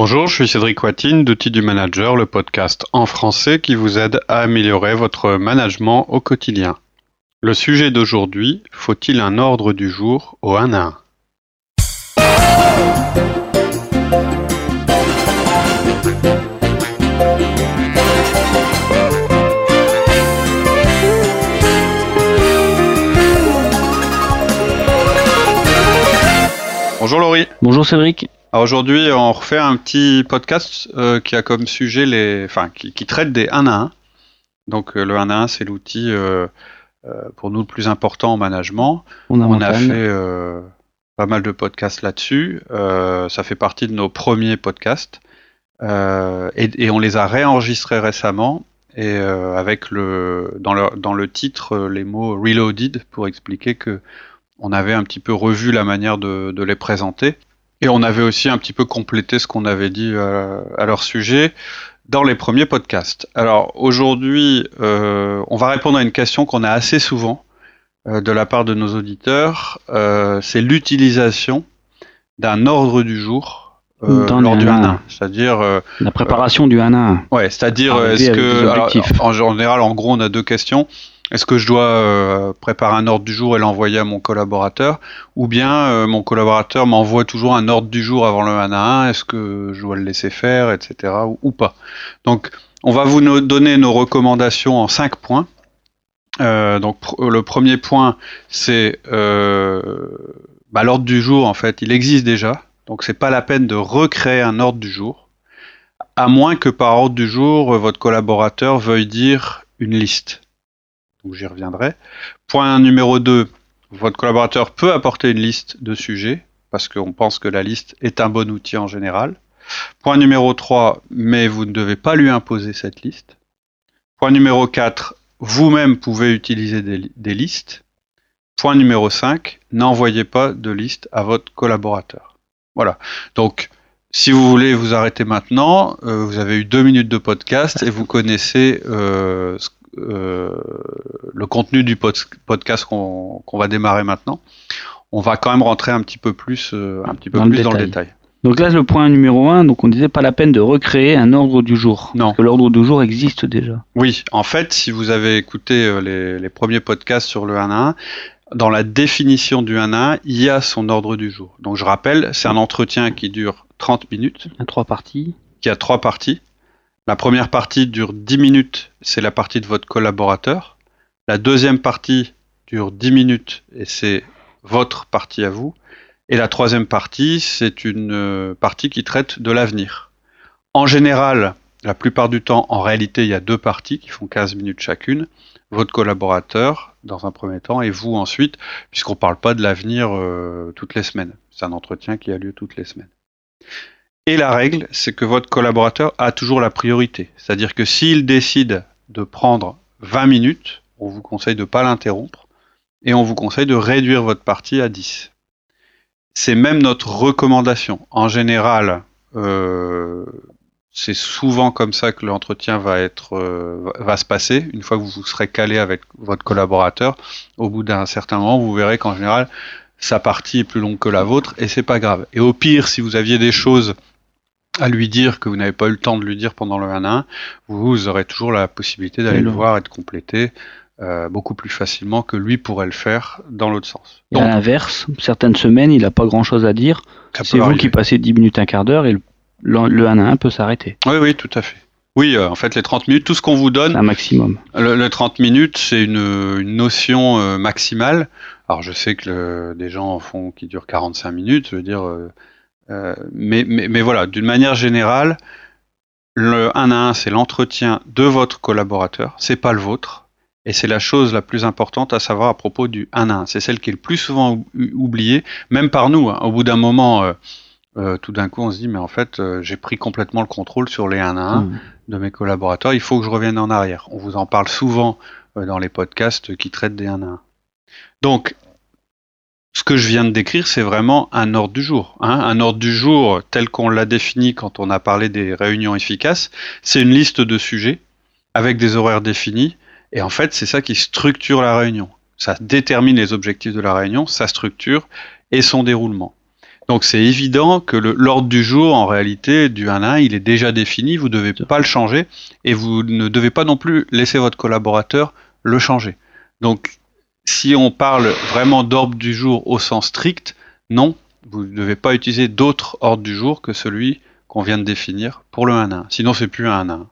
Bonjour, je suis Cédric Watine d'Outils du Manager, le podcast en français qui vous aide à améliorer votre management au quotidien. Le sujet d'aujourd'hui, faut-il un ordre du jour au 1 à 1 Bonjour Laurie. Bonjour Cédric. Alors aujourd'hui, on refait un petit podcast euh, qui a comme sujet les, enfin, qui, traite des 1 à 1. Donc euh, le 1 à 1, c'est l'outil euh, pour nous le plus important en management. On, a fait pas mal de podcasts là-dessus. ça fait partie de nos premiers podcasts et, on les a réenregistrés récemment et avec le dans le dans le titre les mots reloaded pour expliquer que on avait un petit peu revu la manière de, de les présenter. Et on avait aussi un petit peu complété ce qu'on avait dit euh, à leur sujet dans les premiers podcasts. Alors aujourd'hui, euh, on va répondre à une question qu'on a assez souvent euh, de la part de nos auditeurs. c'est l'utilisation d'un ordre du jour lors du 1 c'est-à-dire la préparation du 1 1. Ouais, c'est-à-dire est-ce que en général, en gros, on a deux questions. Est-ce que je dois euh, préparer un ordre du jour et l'envoyer à mon collaborateur Ou bien euh, mon collaborateur m'envoie toujours un ordre du jour avant le 1 à 1 Est-ce que je dois le laisser faire, etc. ou, pas? Donc, on va vous donner nos recommandations en 5 points. Euh, donc, le premier point, c'est bah, l'ordre du jour, en fait, il existe déjà. Donc, c'est pas la peine de recréer un ordre du jour. À moins que par ordre du jour, votre collaborateur veuille dire une liste donc j'y reviendrai. Point numéro 2, votre collaborateur peut apporter une liste de sujets, parce qu'on pense que la liste est un bon outil en général. Point numéro 3, mais vous ne devez pas lui imposer cette liste. Point numéro 4, vous-même pouvez utiliser des, listes. Point numéro 5, n'envoyez pas de liste à votre collaborateur. Voilà. Donc, si vous voulez vous arrêter maintenant, euh, vous avez eu deux minutes de podcast et vous connaissez euh, euh, le contenu du podcast qu'on va démarrer maintenant, on va quand même rentrer un petit peu plus, euh, un petit peu dans, plus le dans le détail. Donc là, le point numéro 1, donc on disait pas la peine de recréer un ordre du jour. Non. Parce que l'ordre du jour existe déjà. Oui, en fait, si vous avez écouté euh, les, les premiers podcasts sur le 1 à 1, dans la définition du 1 à 1, il y a son ordre du jour. Donc je rappelle, c'est un entretien qui dure 30 minutes. Il y a trois parties. Qui a trois parties. La première partie dure 10 minutes, c'est la partie de votre collaborateur. La deuxième partie dure 10 minutes et c'est votre partie à vous. Et la troisième partie, c'est une euh, partie qui traite de l'avenir. En général, la plupart du temps, en réalité, il y a deux parties qui font 15 minutes chacune. Votre collaborateur, dans un premier temps, et vous ensuite, puisqu'on ne parle pas de l'avenir euh, toutes les semaines. C'est un entretien qui a lieu toutes les semaines. Et la règle, c'est que votre collaborateur a toujours la priorité. C'est-à-dire que s'il décide de prendre 20 minutes, on vous conseille de ne pas l'interrompre et on vous conseille de réduire votre partie à 10. C'est même notre recommandation. En général, euh, c'est souvent comme ça que l'entretien va euh, va se passer. Une fois que vous vous serez calé avec votre collaborateur, au bout d'un certain moment, vous verrez qu'en général, sa partie est plus longue que la vôtre et c'est pas grave. Et au pire, si vous aviez des choses à lui dire que vous n'avez pas eu le temps de lui dire pendant le 1 1, vous aurez toujours la possibilité d'aller le voir et de compléter euh, beaucoup plus facilement que lui pourrait le faire dans l'autre sens. Et à l'inverse, certaines semaines, il n'a pas grand-chose à dire. C'est vous qui passez 10 minutes, un quart d'heure et le, le, 1 1 peut s'arrêter. Oui, oui, tout à fait. Oui, euh, en fait, les 30 minutes, tout ce qu'on vous donne. Un maximum. Le, 30 minutes, c'est une, une, notion euh, maximale. Alors, je sais que des gens en font qui durent 45 minutes. Je veux dire, euh, mais, mais, mais, voilà, d'une manière générale, le 1 à 1, c'est l'entretien de votre collaborateur, c'est pas le vôtre. Et c'est la chose la plus importante à savoir à propos du 1 à 1. C'est celle qui est le plus souvent oubliée, même par nous. Hein. Au bout d'un moment, euh, euh, tout d'un coup, on se dit, mais en fait, j'ai pris complètement le contrôle sur les 1 à 1 mmh. de mes collaborateurs. Il faut que je revienne en arrière. On vous en parle souvent dans les podcasts qui traitent des 1 à 1. Donc, ce que je viens de décrire, c'est vraiment un ordre du jour. Hein. Un ordre du jour tel qu'on l'a défini quand on a parlé des réunions efficaces, c'est une liste de sujets avec des horaires définis. Et en fait, c'est ça qui structure la réunion. Ça détermine les objectifs de la réunion, sa structure et son déroulement. Donc c'est évident que l'ordre du jour, en réalité, du 1 à 1, il est déjà défini, vous ne devez pas le changer, et vous ne devez pas non plus laisser votre collaborateur le changer. Donc si on parle vraiment d'ordre du jour au sens strict, non, vous ne devez pas utiliser d'autres ordres du jour que celui qu'on vient de définir pour le 1 1. Sinon, c'est plus un 1 1.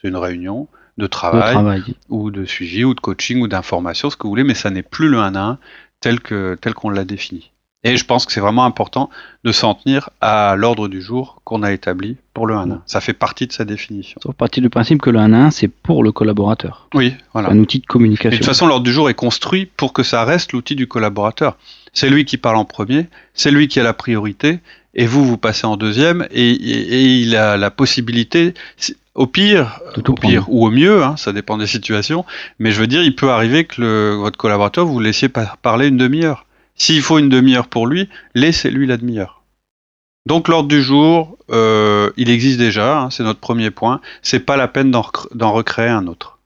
C'est une réunion de travail, ou de suivi ou de coaching ou d'information, ce que vous voulez, mais ça n'est plus le 1 1 tel que tel qu'on l'a défini. Et je pense que c'est vraiment important de s'en tenir à l'ordre du jour qu'on a établi pour le 1-1. Ça fait partie de sa définition. Ça fait partie du principe que le 1-1, c'est pour le collaborateur. Oui, voilà. Un outil de communication. de toute façon, l'ordre du jour est construit pour que ça reste l'outil du collaborateur. C'est lui qui parle en premier, c'est lui qui a la priorité, et vous, vous passez en deuxième, et, il a la possibilité, au pire, au pire ou au mieux, hein, ça dépend des situations, mais je veux dire, il peut arriver que le, votre collaborateur vous laissiez parler une demi-heure. S'il faut une demi-heure pour lui, laissez-lui la demi-heure. Donc l'ordre du jour, euh, il existe déjà, hein, c'est notre premier point. C'est pas la peine d'en recréer un autre.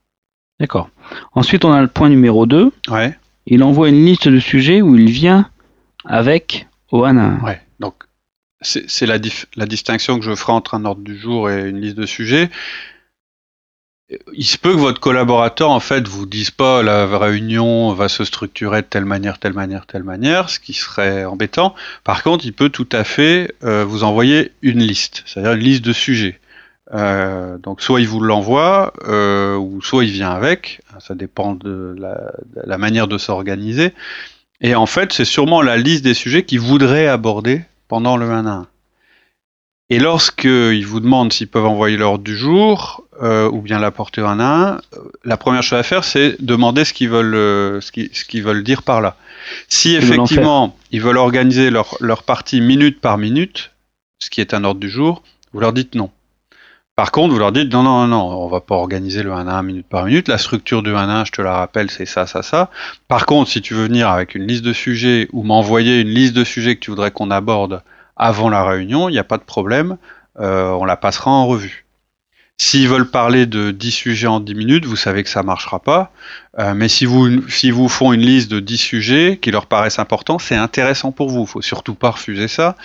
D'accord. Ensuite, on a le point numéro 2. Ouais. Il envoie une liste de sujets où il vient avec OANA. Ouais. Donc c'est la, la distinction que je ferai entre un ordre du jour et une liste de sujets il se peut que votre collaborateur en fait vous dise pas la réunion va se structurer de telle manière, telle manière, telle manière, ce qui serait embêtant. Par contre, il peut tout à fait euh, vous envoyer une liste, c'est-à-dire une liste de sujets. Euh, donc soit il vous l'envoie, euh, ou soit il vient avec. Ça dépend de la, de la manière de s'organiser. Et en fait, c'est sûrement la liste des sujets qu'il voudrait aborder pendant le 1 à 1. Et lorsqu'ils vous demandent s'ils peuvent envoyer l'ordre du jour, euh, ou bien l'apporter en un, la première chose à faire, c'est demander ce qu'ils veulent, euh, ce qu'ils veulent dire par là. Si effectivement ils veulent organiser leur, leur partie minute par minute, ce qui est un ordre du jour, vous leur dites non. Par contre, vous leur dites non, non, non, on va pas organiser le 1 1 minute par minute. La structure du 1 1, je te la rappelle, c'est ça, ça, ça. Par contre, si tu veux venir avec une liste de sujets ou m'envoyer une liste de sujets que tu voudrais qu'on aborde avant la réunion, il n'y a pas de problème, euh, on la passera en revue. S'ils veulent parler de 10 sujets en 10 minutes, vous savez que ça marchera pas. Euh, mais si vous, si vous font une liste de 10 sujets qui leur paraissent importants, c'est intéressant pour vous. Il faut surtout pas refuser ça.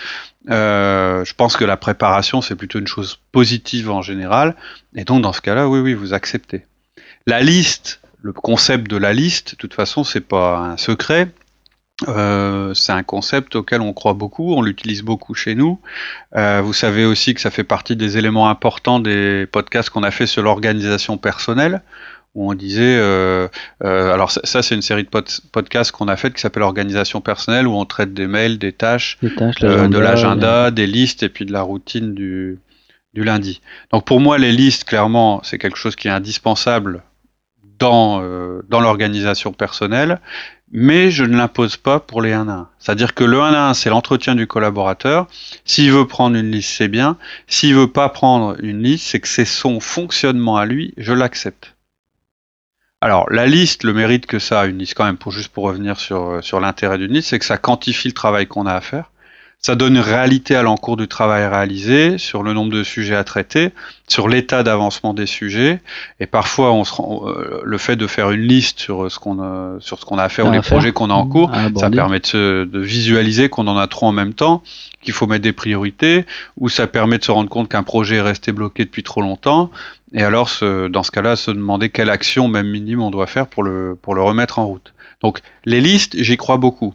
Euh, je pense que la préparation, c'est plutôt une chose positive en général. Et donc, dans ce cas-là, oui, oui, vous acceptez. La liste, le concept de la liste, de toute façon, c'est pas un secret. Euh, c'est un concept auquel on croit beaucoup, on l'utilise beaucoup chez nous. Euh, vous savez aussi que ça fait partie des éléments importants des podcasts qu'on a fait sur l'organisation personnelle, où on disait, euh, alors ça, c'est une série de podcasts qu'on a fait qui s'appelle Organisation personnelle, où on traite des mails, des tâches, de l'agenda, des listes et puis de la routine du, du lundi. Donc pour moi, les listes, clairement, c'est quelque chose qui est indispensable dans, dans l'organisation personnelle mais je ne l'impose pas pour les 1 à 1. C'est-à-dire que le 1 à 1, c'est l'entretien du collaborateur. S'il veut prendre une liste, c'est bien. S'il veut pas prendre une liste, c'est que c'est son fonctionnement à lui, je l'accepte. Alors, la liste, le mérite que ça a, une liste quand même, pour juste pour revenir sur, sur l'intérêt d'une liste, c'est que ça quantifie le travail qu'on a à faire. Ça donne une réalité à l'encours du travail réalisé, sur le nombre de sujets à traiter, sur l'état d'avancement des sujets. Et parfois, on se rend, euh, le fait de faire une liste sur ce qu'on a, sur ce qu'on a à faire ou les projets qu'on a en cours, ça permet de, de visualiser qu'on en a trop en même temps, qu'il faut mettre des priorités, ou ça permet de se rendre compte qu'un projet est resté bloqué depuis trop longtemps. Et alors, dans ce cas-là, se demander quelle action, même minime, on doit faire pour le, pour le remettre en route. Donc, les listes, j'y crois beaucoup.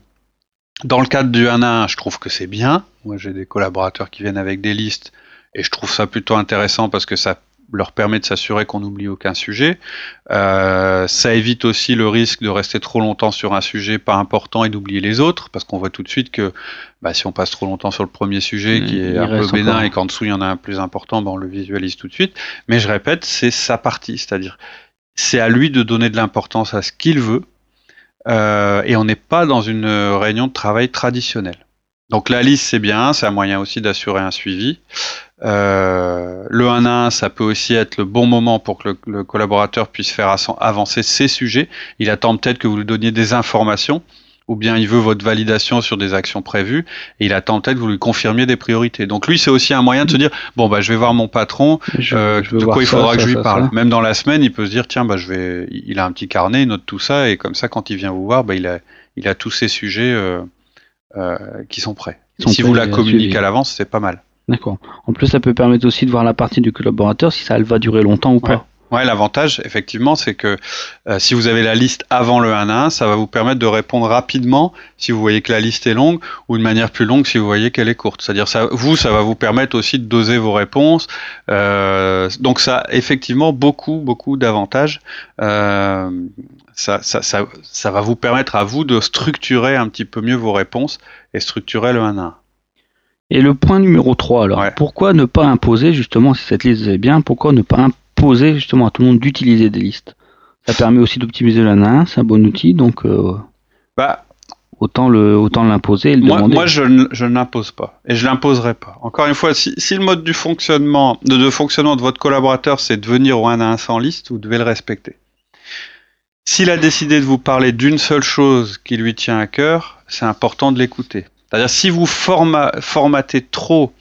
Dans le cadre du 1 1, je trouve que c'est bien. Moi, j'ai des collaborateurs qui viennent avec des listes et je trouve ça plutôt intéressant parce que ça leur permet de s'assurer qu'on n'oublie aucun sujet. Euh, ça évite aussi le risque de rester trop longtemps sur un sujet pas important et d'oublier les autres, parce qu'on voit tout de suite que bah, si on passe trop longtemps sur le premier sujet qui est un peu bénin et qu'en dessous il y en a un plus important, bah, on le visualise tout de suite. Mais je répète, c'est sa partie, c'est-à-dire c'est à lui de donner de l'importance à ce qu'il veut, euh, et on n'est pas dans une réunion de travail traditionnelle. Donc la liste c'est bien, c'est un moyen aussi d'assurer un suivi. Euh, le 1 à 1, ça peut aussi être le bon moment pour que le collaborateur puisse faire avancer ses sujets. Il attend peut-être que vous lui donniez des informations ou bien il veut votre validation sur des actions prévues et il attend peut-être que vous lui confirmiez des priorités. Donc lui, c'est aussi un moyen de se dire bon bah je vais voir mon patron, euh, de quoi il faudra que je lui parle. Même dans la semaine, il peut se dire tiens bah je vais, il a un petit carnet, il note tout ça et comme ça quand il vient vous voir, bah il a il a tous ces sujets euh, euh, qui sont prêts. Si vous la communiquez à l'avance, c'est pas mal. D'accord. En plus, ça peut permettre aussi de voir la partie du collaborateur si ça elle va durer longtemps ou pas. Ouais, l'avantage, effectivement, c'est que euh, si vous avez la liste avant le 1 à 1, ça va vous permettre de répondre rapidement si vous voyez que la liste est longue, ou de manière plus longue si vous voyez qu'elle est courte. C'est-à-dire, ça, vous, ça va vous permettre aussi de doser vos réponses. Euh, donc, ça a effectivement beaucoup, beaucoup d'avantages. Euh, ça, ça, ça, ça, va vous permettre à vous de structurer un petit peu mieux vos réponses et structurer le 1 à 1. Et le point numéro 3, alors, pourquoi ne pas imposer, justement, si cette liste est bien, pourquoi ne pas imposer poser justement à tout le monde d'utiliser des listes. Ça permet aussi d'optimiser 1 c'est un bon outil, donc euh, bah, autant le autant l'imposer et le moi, demander. Moi, je, je n'impose pas et je l'imposerai pas. Encore une fois, si, le mode du fonctionnement de, fonctionnement de votre collaborateur c'est de venir au 1 à 1 sans liste, vous devez le respecter. S'il a décidé de vous parler d'une seule chose qui lui tient à cœur, c'est important de l'écouter. C'est-à-dire si vous formatez trop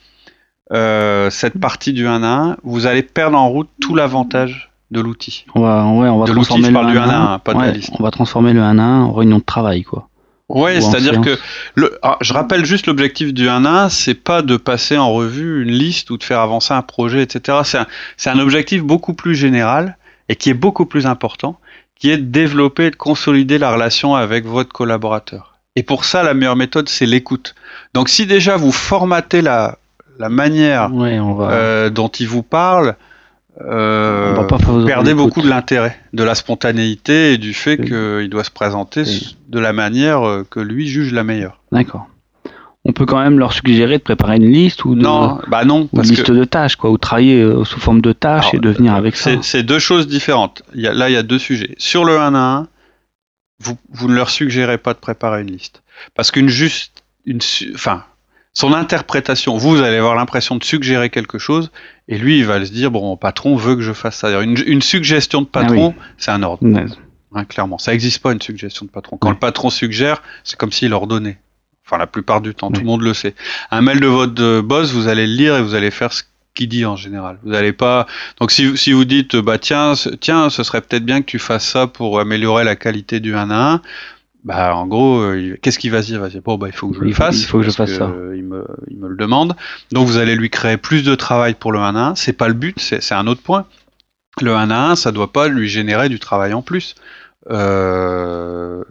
euh, cette partie du 1 à 1, vous allez perdre en route tout l'avantage de l'outil. On va, ouais, on va transformer le 1 à 1, pas de la liste. On va transformer le 1 à 1 en réunion de travail, quoi. Ouais, c'est-à-dire que le, ah, je rappelle juste l'objectif du 1 à 1, c'est pas de passer en revue une liste ou de faire avancer un projet, etc. C'est un, un objectif beaucoup plus général et qui est beaucoup plus important, qui est de développer et de consolider la relation avec votre collaborateur. Et pour ça, la meilleure méthode, c'est l'écoute. Donc si déjà vous formatez la, la manière euh, dont il vous parle, euh, vous perdez beaucoup de l'intérêt, de la spontanéité et du fait qu'il doit se présenter de la manière euh, que lui juge la meilleure. D'accord. On peut quand même leur suggérer de préparer une liste ou de, non, bah non, une liste de tâches, quoi, ou travailler sous forme de tâches et de venir avec ça. C'est deux choses différentes. Il y a, là, il y a deux sujets. Sur le 1 à 1, vous, vous ne leur suggérez pas de préparer une liste. Parce qu'une juste, une, enfin, son interprétation. Vous, allez avoir l'impression de suggérer quelque chose, et lui, il va se dire bon, mon patron veut que je fasse ça. Une, une suggestion de patron, ah c'est un ordre. Hein, clairement, ça n'existe pas une suggestion de patron. Quand le patron suggère, c'est comme s'il ordonnait. Enfin, la plupart du temps, tout le monde le sait. Un mail de votre boss, vous allez le lire et vous allez faire ce qu'il dit en général. Vous n'allez pas. Donc, si, si vous dites bah tiens, tiens, ce serait peut-être bien que tu fasses ça pour améliorer la qualité du 1 à 1 bah, en gros, euh, qu'est-ce qu'il va se dire? Il va dire bon, bah, il faut que je le fasse. Il faut que je fasse ça. il, me, il me le demande. Donc, vous allez lui créer plus de travail pour le 1 à 1. C'est pas le but, c'est un autre point. Le 1 à 1, ça doit pas lui générer du travail en plus. Euh,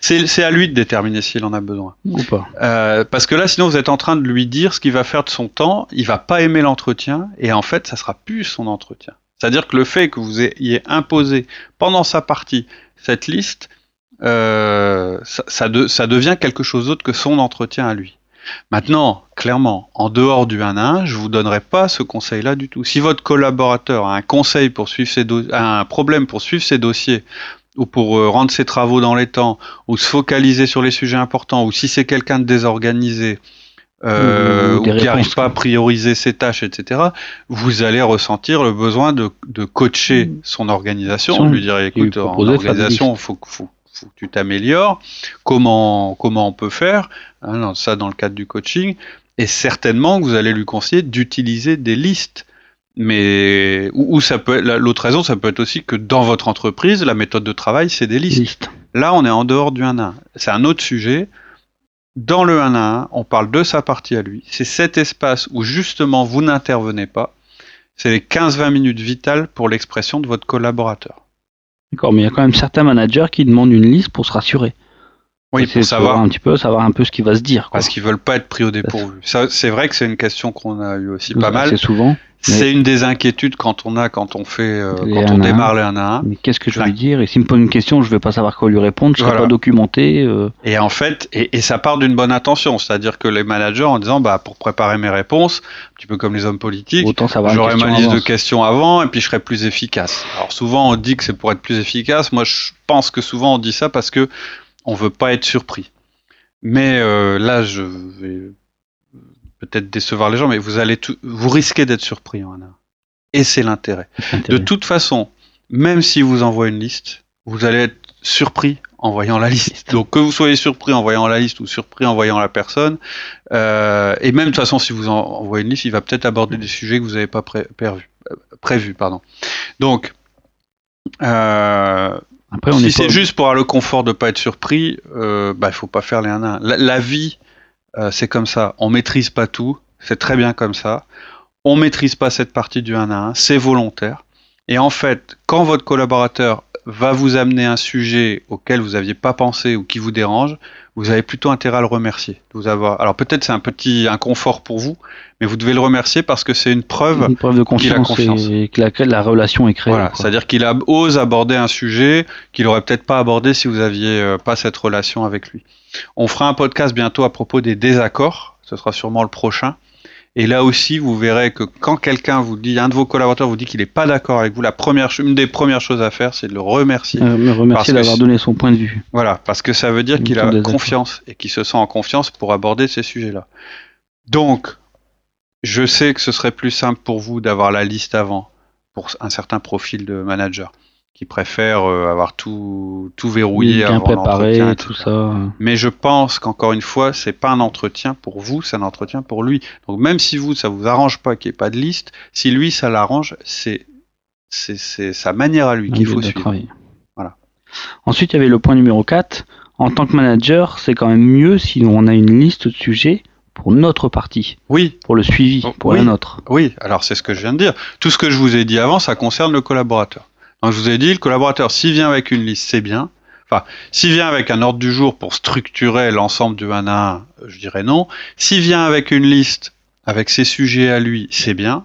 c'est à lui de déterminer s'il en a besoin. Ou pas. Euh, parce que là, sinon, vous êtes en train de lui dire ce qu'il va faire de son temps. Il va pas aimer l'entretien. Et en fait, ça sera plus son entretien. C'est-à-dire que le fait que vous ayez imposé pendant sa partie cette liste, euh, ça, ça, devient quelque chose d'autre que son entretien à lui. Maintenant, clairement, en dehors du 1 à 1, je vous donnerai pas ce conseil-là du tout. Si votre collaborateur a un conseil pour suivre ses un problème pour suivre ses dossiers, ou pour euh, rendre ses travaux dans les temps, ou se focaliser sur les sujets importants, ou si c'est quelqu'un de désorganisé, euh, ou, qui n'arrive pas à prioriser ses tâches, etc., vous allez ressentir le besoin de, coacher mmh. son organisation, lui dire écoute, en organisation, il faut, faut, faut que tu t'améliores, comment, comment on peut faire, hein, ça dans le cadre du coaching, et certainement que vous allez lui conseiller d'utiliser des listes. Mais ou, ça peut l'autre raison, ça peut être aussi que dans votre entreprise, la méthode de travail, c'est des listes. Là, on est en dehors du 1 à 1. C'est un autre sujet. Dans le 1 à 1, on parle de sa partie à lui. C'est cet espace où justement vous n'intervenez pas. C'est les 15-20 minutes vitales pour l'expression de votre collaborateur. D'accord, mais il y a quand même certains managers qui demandent une liste pour se rassurer. Oui, pour savoir un petit peu, savoir un peu ce qui va se dire. Parce qu'ils veulent pas être pris au dépourvu. c'est vrai que c'est une question qu'on a eu aussi pas mal. C'est souvent. C'est une des inquiétudes quand on a, quand on fait, euh, quand on démarre les 1 à 1. Mais qu'est-ce que je vais lui dire Et s'il me pose une question, je vais pas savoir quoi lui répondre, je ne serai pas documenté. Euh. Et en fait, et, ça part d'une bonne intention, c'est-à-dire que les managers en disant, bah, pour préparer mes réponses, un petit peu comme les hommes politiques, j'aurai ma liste de questions avant et puis je serai plus efficace. Alors souvent on dit que c'est pour être plus efficace. Moi, je pense que souvent on dit ça parce que on veut pas être surpris. Mais euh, là, je vais peut-être décevoir les gens, mais vous allez vous risquez d'être surpris en Et c'est l'intérêt. De toute façon, même si vous envoie une liste, vous allez être surpris en voyant la liste. Donc que vous soyez surpris en voyant la liste ou surpris en voyant la personne, euh, et même de toute façon, si vous envoyez une liste, il va peut-être aborder des sujets que vous n'avez pas pré prévus. Prévu, pardon. Donc, euh, Après, si c'est juste pour avoir le confort de ne pas être surpris, euh, bah, il faut pas faire les 1 1. La, la vie euh, c'est comme ça. On maîtrise pas tout, c'est très bien comme ça. On maîtrise pas cette partie du 1 à 1, c'est volontaire. Et en fait, quand votre collaborateur va vous amener un sujet auquel vous n'aviez pas pensé ou qui vous dérange, vous avez plutôt intérêt à le remercier. vous avoir... Alors peut-être c'est un petit inconfort pour vous, mais vous devez le remercier parce que c'est une preuve, une preuve de confiance, et que laquelle la relation est créée. Voilà, c'est-à-dire qu'il ose aborder un sujet qu'il aurait peut-être pas abordé si vous aviez euh, pas cette relation avec lui. On fera un podcast bientôt à propos des désaccords. Ce sera sûrement le prochain. Et là aussi, vous verrez que quand quelqu'un vous dit, un de vos collaborateurs vous dit qu'il n'est pas d'accord avec vous, la première, une des premières choses à faire, c'est de le remercier. Euh, me remercier d'avoir donné son point de vue. Voilà, parce que ça veut dire qu'il a confiance et qu'il se sent en confiance pour aborder ces sujets-là. Donc, je sais que ce serait plus simple pour vous d'avoir la liste avant pour un certain profil de manager qui préfèrent euh, avoir tout, tout verrouillé bien avant préparé, tout ça. Mais je pense qu'encore une fois, c'est pas un entretien pour vous, c'est un entretien pour lui. Donc même si vous, ça vous arrange pas qu'il n'y ait pas de liste, si lui, ça l'arrange, c'est c'est sa manière à lui qu'il faut suivre. Voilà. Ensuite, il y avait le point numéro 4. En tant que manager, c'est quand même mieux si on a une liste de sujets pour notre partie. Oui. Pour le suivi, oh, pour la nôtre. Oui, alors c'est ce que je viens de dire. Tout ce que je vous ai dit avant, ça concerne le collaborateur je vous ai dit, le collaborateur, s'il vient avec une liste, c'est bien. Enfin, s'il vient avec un ordre du jour pour structurer l'ensemble du 1 à 1, je dirais non. S'il vient avec une liste, avec ses sujets à lui, c'est bien.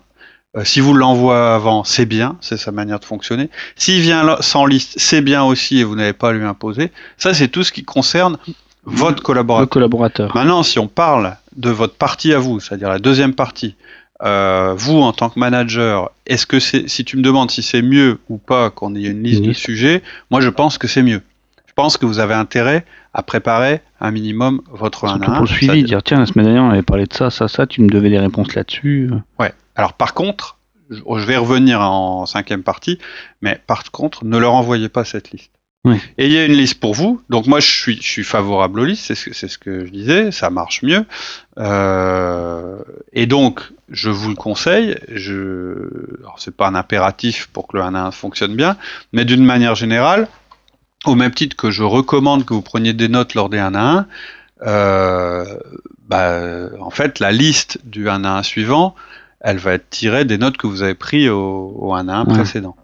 Euh, si vous l'envoie avant, c'est bien, c'est sa manière de fonctionner. S'il vient sans liste, c'est bien aussi et vous n'avez pas à lui imposer. Ça, c'est tout ce qui concerne votre collaborateur. collaborateur. Maintenant, si on parle de votre partie à vous, c'est-à-dire la deuxième partie, euh, vous, en tant que manager, est-ce que c'est, si tu me demandes si c'est mieux ou pas qu'on ait une liste de sujets, moi je pense que c'est mieux. Je pense que vous avez intérêt à préparer un minimum votre Surtout pour le suivi, dire tiens, la semaine dernière on avait parlé de ça, ça, ça, tu me devais des réponses là-dessus. Ouais. Alors par contre, je vais revenir en cinquième partie, mais par contre, ne leur envoyez pas cette liste. Et il y a une liste pour vous. Donc moi, je suis, je suis favorable aux listes, c'est ce, ce, que je disais, ça marche mieux. Euh, et donc, je vous le conseille. Je, c'est pas un impératif pour que le 1 1 fonctionne bien, mais d'une manière générale, au même titre que je recommande que vous preniez des notes lors des 1 à 1, euh, bah, en fait, la liste du 1 à 1 suivant, elle va être tirée des notes que vous avez prises au, au 1 à 1 précédent.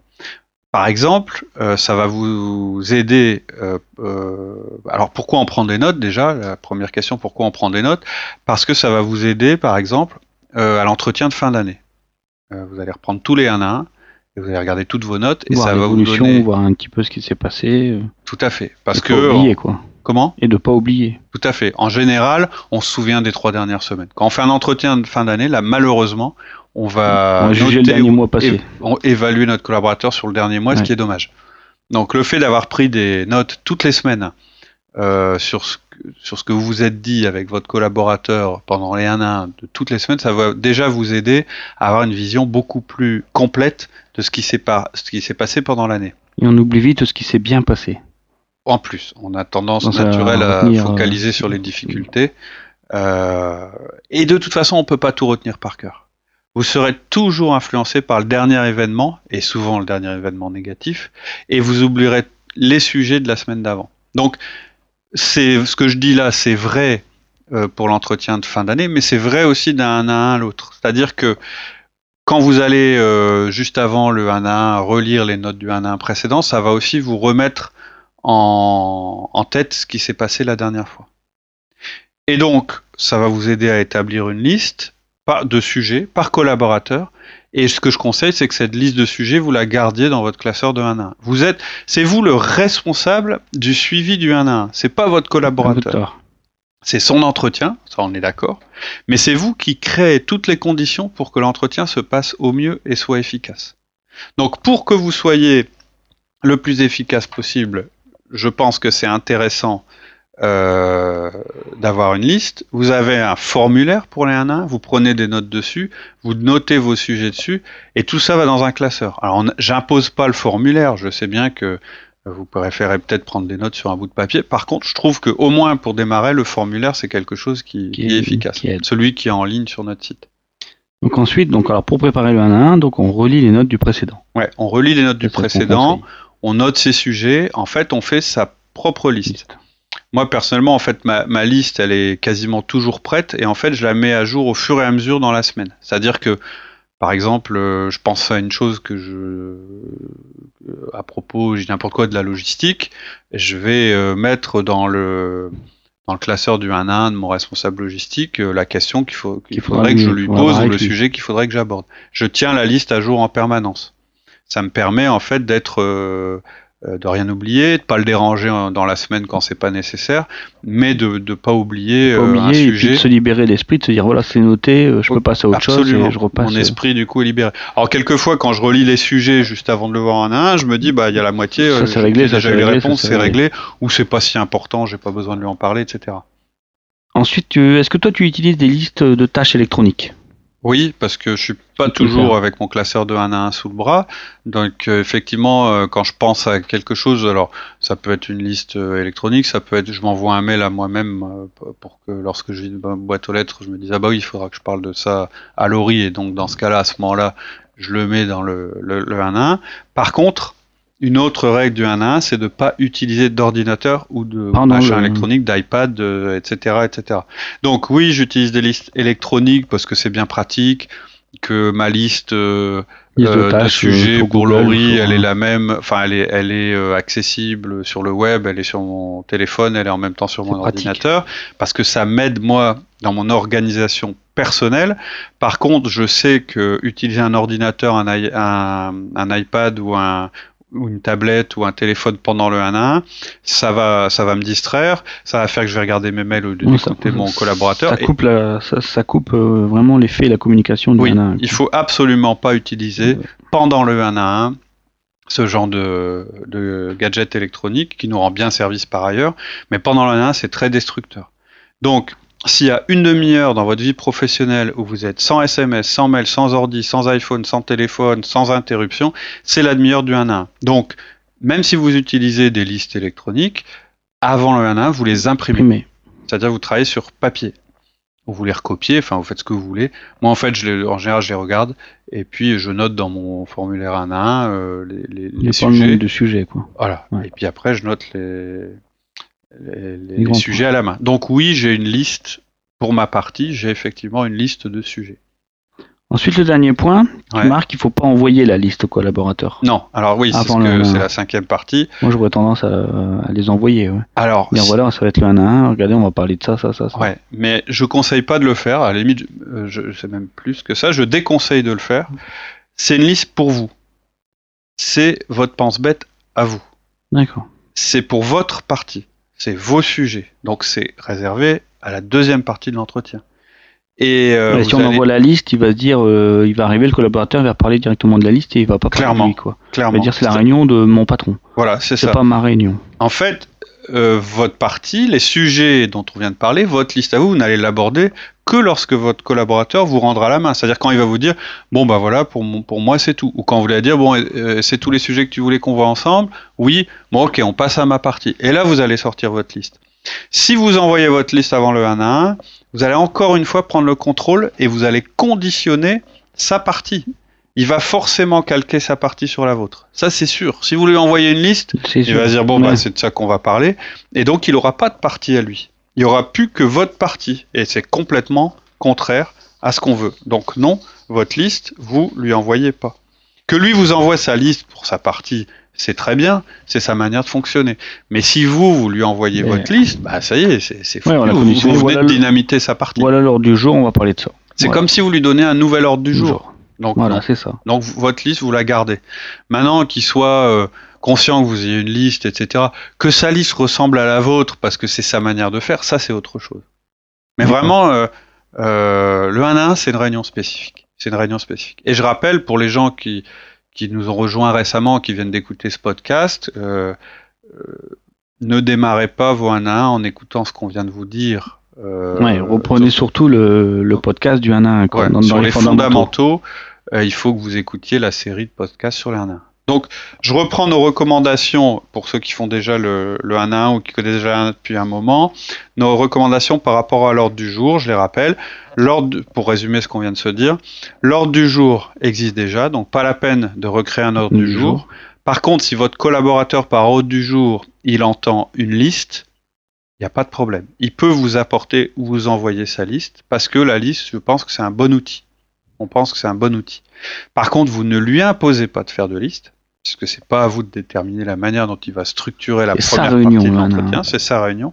Par exemple, euh, ça va vous aider. Euh, euh, alors pourquoi on prend des notes déjà La première question, pourquoi on prend des notes? Parce que ça va vous aider, par exemple, à l'entretien de fin d'année. vous allez reprendre tous les 1 à 1 et vous allez regarder toutes vos notes et ça va vous donner voir un petit peu ce qui s'est passé. Tout à fait, parce que pas oublier, quoi. Comment? Et de pas oublier. Tout à fait. En général, on se souvient des trois dernières semaines. Quand on fait un entretien de fin d'année, là, malheureusement, on va juger le dernier mois passé. évaluer notre collaborateur sur le dernier mois, ce qui est dommage. Donc le fait d'avoir pris des notes toutes les semaines euh, sur, ce, sur ce que vous vous êtes dit avec votre collaborateur pendant les 1 à 1 de toutes les semaines, ça va déjà vous aider à avoir une vision beaucoup plus complète de ce qui s'est passé pendant l'année. Et on oublie vite ce qui s'est bien passé. En plus, on a tendance naturelle à, focaliser sur les difficultés. Euh, et de toute façon, on peut pas tout retenir par cœur vous serez toujours influencé par le dernier événement, et souvent le dernier événement négatif, et vous oublierez les sujets de la semaine d'avant. Donc, c'est ce que je dis là, c'est vrai euh, pour l'entretien de fin d'année, mais c'est vrai aussi d'un 1 à 1 à l'autre. C'est-à-dire que quand vous allez euh, juste avant le 1 à 1 relire les notes du 1 à 1 précédent, ça va aussi vous remettre en tête ce qui s'est passé la dernière fois. Et donc, ça va vous aider à établir une liste de sujets par collaborateur. Et ce que je conseille, c'est que cette liste de sujets, vous la gardiez dans votre classeur de 1 à 1. Vous êtes, c'est vous le responsable du suivi du 1 à 1. C'est pas votre collaborateur. C'est son entretien, ça on est d'accord. Mais c'est vous qui créez toutes les conditions pour que l'entretien se passe au mieux et soit efficace. Donc pour que vous soyez le plus efficace possible, je pense que c'est intéressant euh, d'avoir une liste. Vous avez un formulaire pour les 1 1, vous prenez des notes dessus, vous notez vos sujets dessus, et tout ça va dans un classeur. Alors, j'impose pas le formulaire, je sais bien que vous préférez peut-être prendre des notes sur un bout de papier. Par contre, je trouve que au moins pour démarrer, le formulaire c'est quelque chose qui, est, efficace, celui qui est en ligne sur notre site. Donc ensuite, donc alors pour préparer le 1 à 1, donc on relit les notes du précédent. Ouais, on relit les notes du précédent, on note ses sujets. En fait, on fait sa propre liste. Moi, personnellement, en fait, ma, ma, liste, elle est quasiment toujours prête et en fait, je la mets à jour au fur et à mesure dans la semaine. C'est-à-dire que, par exemple, euh, je pense à une chose que je, euh, à propos, j'ai n'importe quoi de la logistique, je vais euh, mettre dans le, dans le classeur du 1 à 1 de mon responsable logistique la question qu'il faut, qu'il faudrait que je lui pose ou le sujet qu'il faudrait que j'aborde. Je tiens la liste à jour en permanence. Ça me permet en fait d'être de rien oublier, de pas le déranger dans la semaine quand c'est pas nécessaire, mais de ne pas oublier, pas oublier euh, un sujet. de se libérer l'esprit, de se dire voilà c'est noté, euh, je peux passer à autre chose et je repasse. Mon esprit du coup est libéré. Alors quelquefois quand je relis les sujets juste avant de le voir en un, je me dis bah il y a la moitié, ça c'est réglé, déjà eu les réponses, c'est réglé, ou c'est pas si important, j'ai pas besoin de lui en parler, etc. Ensuite, est-ce que toi tu utilises des listes de tâches électroniques? Oui, parce que je suis pas toujours avec mon classeur de 1 à 1 sous le bras. Donc euh, effectivement, euh, quand je pense à quelque chose, alors ça peut être une liste euh, électronique, ça peut être je m'envoie un mail à moi-même pour que lorsque je vis ma boîte aux lettres, je me dise ah bah oui, il faudra que je parle de ça à Laurie et donc dans ce cas-là, à ce moment-là, je le mets dans le, le, le 1 à 1. Par contre, une autre règle du 1 à 1, c'est de ne pas utiliser d'ordinateur ou de machin électronique, d'iPad, etc., etc. Donc oui, j'utilise des listes électroniques parce que c'est bien pratique, que ma liste euh, de, euh, sujets pour Laurie, elle est la même, enfin elle est, elle est euh, accessible sur le web, elle est sur mon téléphone, elle est en même temps sur mon ordinateur, parce que ça m'aide moi dans mon organisation personnelle. Par contre, je sais que utiliser un ordinateur, un, un, un iPad ou un, ou une tablette ou un téléphone pendant le 1 à 1, ça va, ça va me distraire, ça va faire que je vais regarder mes mails ou d'écouter mon collaborateur. Ça coupe, ça, coupe euh, vraiment l'effet et la communication du 1 à 1. Il faut absolument pas utiliser pendant le 1 à 1 ce genre de, de gadget électronique qui nous rend bien service par ailleurs, mais pendant le 1 à 1, c'est très destructeur. Donc, s'il y a une demi-heure dans votre vie professionnelle où vous êtes sans SMS, sans mail, sans ordi, sans iPhone, sans téléphone, sans interruption, c'est la demi-heure du 1 à 1. Donc, même si vous utilisez des listes électroniques, avant le 1 à 1, vous les imprimez. C'est-à-dire vous travaillez sur papier. Vous les recopiez, enfin vous faites ce que vous voulez. Moi en fait, je les, en général, je les regarde et puis je note dans mon formulaire 1 à 1 euh, les, les, les sujets. de sujets quoi. Voilà. Et puis après, je note les, les, sujets à la main. Donc oui, j'ai une liste, pour ma partie, j'ai effectivement une liste de sujets. Ensuite, le dernier point, tu marques qu'il ne faut pas envoyer la liste aux collaborateurs. Non, alors oui, c'est la cinquième partie. Moi, vois tendance à, les envoyer. Alors, mais voilà, ça va être le 1 à 1. Regardez, on va parler de ça, ça, ça. Ouais, mais je conseille pas de le faire. À la limite, euh, je, sais même plus que ça. Je déconseille de le faire. C'est une liste pour vous. C'est votre pense-bête à vous. D'accord. C'est pour votre partie c'est vos sujets. Donc c'est réservé à la deuxième partie de l'entretien. Et euh, si on envoie la liste, il va se dire, euh, il va arriver le collaborateur, il va parler directement de la liste et il va pas clairement, parler quoi. Clairement. Il va dire c'est la réunion de mon patron. Voilà, c'est ça. C'est pas ma réunion. En fait, euh, votre partie, les sujets dont on vient de parler, votre liste à vous, vous n'allez l'aborder que lorsque votre collaborateur vous rendra la main. C'est-à-dire quand il va vous dire bon bah voilà pour, pour moi c'est tout. Ou quand vous voulez dire bon euh, c'est tous les sujets que tu voulais qu'on voit ensemble. Oui bon ok on passe à ma partie. Et là vous allez sortir votre liste. Si vous envoyez votre liste avant le 1 à 1, vous allez encore une fois prendre le contrôle et vous allez conditionner sa partie il va forcément calquer sa partie sur la vôtre. Ça, c'est sûr. Si vous lui envoyez une liste, il va dire bon, bah, c'est de ça qu'on va parler. Et donc, il n'aura pas de partie à lui. Il n'y aura plus que votre partie. Et c'est complètement contraire à ce qu'on veut. Donc, non, votre liste, vous lui envoyez pas. Que lui vous envoie sa liste pour sa partie, c'est très bien, c'est sa manière de fonctionner. Mais si vous, vous lui envoyez votre liste, bah ça y est, c'est fou. vous, venez de dynamiter sa partie. Voilà l'ordre du jour, on va parler de ça. C'est comme si vous lui donnez un nouvel ordre du jour. Donc voilà, c'est ça. Donc votre liste, vous la gardez. Maintenant qu'il soit euh, conscient que vous ayez une liste, etc., que sa liste ressemble à la vôtre parce que c'est sa manière de faire, ça c'est autre chose. Mais vraiment, euh, euh, le 1 à 1, c'est une réunion spécifique. C'est une réunion spécifique. Et je rappelle pour les gens qui, qui nous ont rejoints récemment, qui viennent d'écouter ce podcast, ne démarrez pas vos 1 à 1 en écoutant ce qu'on vient de vous dire euh, reprenez surtout le, le, podcast du 1 à 1. Quoi, dans, sur les, fondamentaux, euh, il faut que vous écoutiez la série de podcasts sur les 1 à 1. Donc, je reprends nos recommandations pour ceux qui font déjà le, le 1 à 1 ou qui connaissent déjà 1 depuis un moment. Nos recommandations par rapport à l'ordre du jour, je les rappelle. L'ordre, pour résumer ce qu'on vient de se dire, l'ordre du jour existe déjà, donc pas la peine de recréer un ordre du, jour. Par contre, si votre collaborateur par ordre du jour, il entend une liste, il n'y a pas de problème. Il peut vous apporter ou vous envoyer sa liste parce que la liste, je pense que c'est un bon outil. On pense que c'est un bon outil. Par contre, vous ne lui imposez pas de faire de liste, puisque c'est pas à vous de déterminer la manière dont il va structurer la première réunion, partie de l'entretien. C'est sa réunion.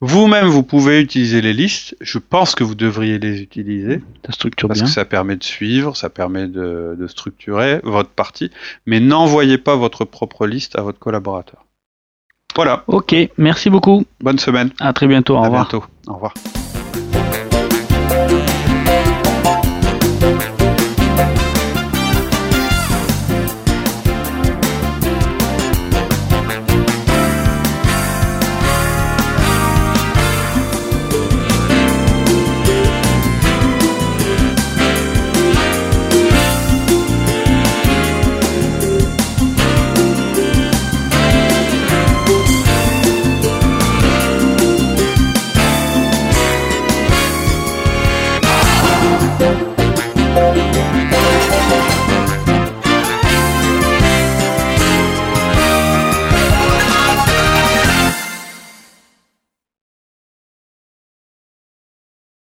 Vous-même, vous pouvez utiliser les listes. Je pense que vous devriez les utiliser. Ça structure parce que ça permet de suivre, ça permet de, de structurer votre partie. Mais n'envoyez pas votre propre liste à votre collaborateur. Voilà. Ok, merci beaucoup. Bonne semaine. À très bientôt. Au à revoir. bientôt. Au revoir.